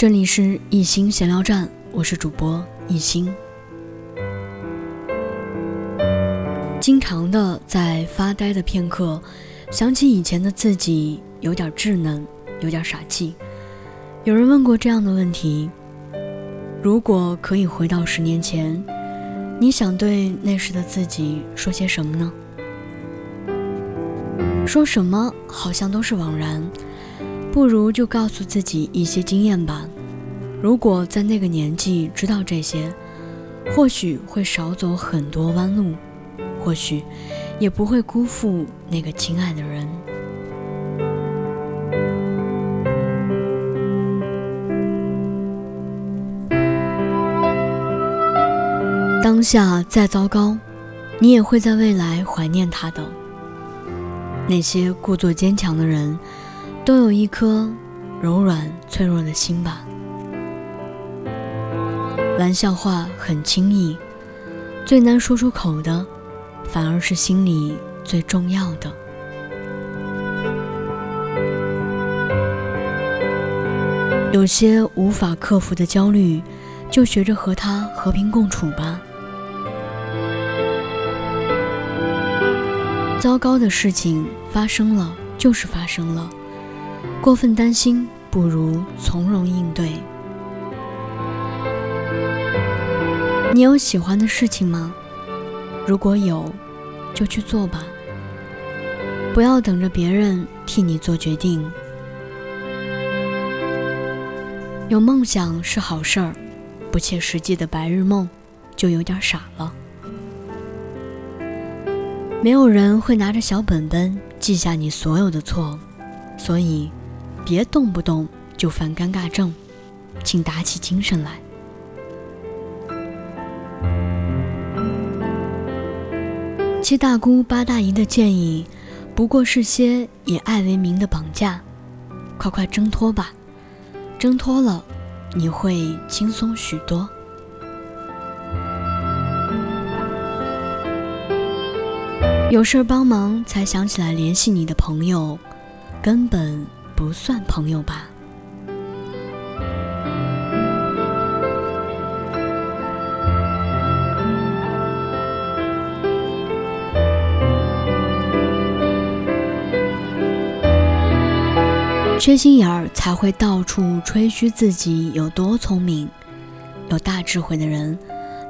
这里是一心闲聊站，我是主播一心。经常的在发呆的片刻，想起以前的自己，有点稚嫩，有点傻气。有人问过这样的问题：如果可以回到十年前，你想对那时的自己说些什么呢？说什么好像都是枉然。不如就告诉自己一些经验吧。如果在那个年纪知道这些，或许会少走很多弯路，或许也不会辜负那个亲爱的人。当下再糟糕，你也会在未来怀念他的。那些故作坚强的人。都有一颗柔软脆弱的心吧。玩笑话很轻易，最难说出口的，反而是心里最重要的。有些无法克服的焦虑，就学着和它和平共处吧。糟糕的事情发生了，就是发生了。过分担心不如从容应对。你有喜欢的事情吗？如果有，就去做吧。不要等着别人替你做决定。有梦想是好事儿，不切实际的白日梦就有点傻了。没有人会拿着小本本记下你所有的错，所以。别动不动就犯尴尬症，请打起精神来。七大姑八大姨的建议，不过是些以爱为名的绑架，快快挣脱吧！挣脱了，你会轻松许多。有事帮忙才想起来联系你的朋友，根本。不算朋友吧。缺心眼儿才会到处吹嘘自己有多聪明，有大智慧的人，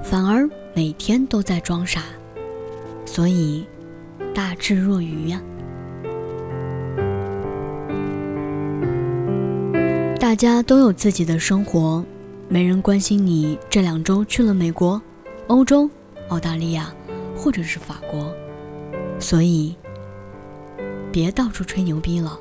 反而每天都在装傻，所以大智若愚呀。大家都有自己的生活，没人关心你这两周去了美国、欧洲、澳大利亚，或者是法国，所以别到处吹牛逼了。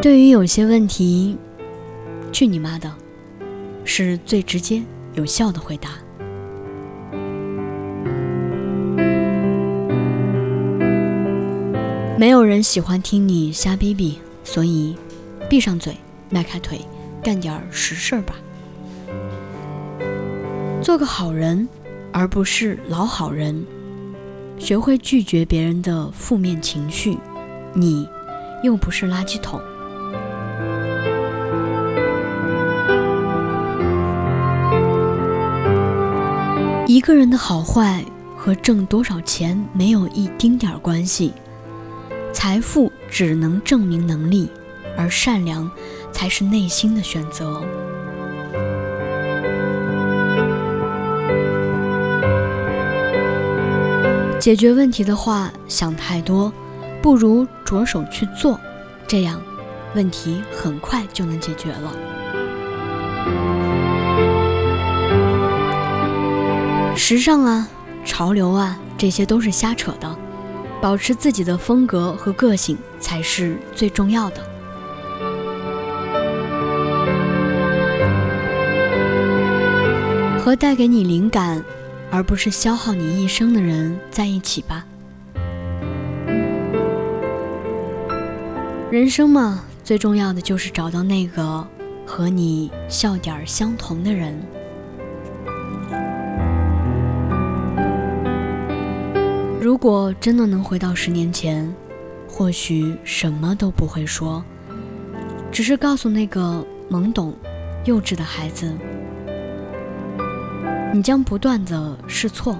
对于有些问题，去你妈的，是最直接有效的回答。没有人喜欢听你瞎逼逼，所以闭上嘴，迈开腿，干点实事儿吧。做个好人，而不是老好人。学会拒绝别人的负面情绪，你又不是垃圾桶。一个人的好坏和挣多少钱没有一丁点儿关系。财富只能证明能力，而善良才是内心的选择。解决问题的话，想太多，不如着手去做，这样问题很快就能解决了。时尚啊，潮流啊，这些都是瞎扯的。保持自己的风格和个性才是最重要的。和带给你灵感，而不是消耗你一生的人在一起吧。人生嘛，最重要的就是找到那个和你笑点相同的人。如果真的能回到十年前，或许什么都不会说，只是告诉那个懵懂、幼稚的孩子：你将不断的试错，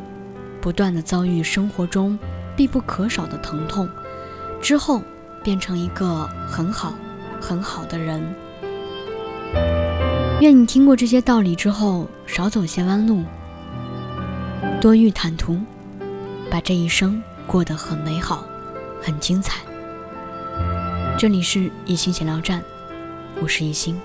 不断的遭遇生活中必不可少的疼痛，之后变成一个很好、很好的人。愿你听过这些道理之后，少走些弯路，多遇坦途，把这一生过得很美好，很精彩。这里是一心闲聊站，我是一心。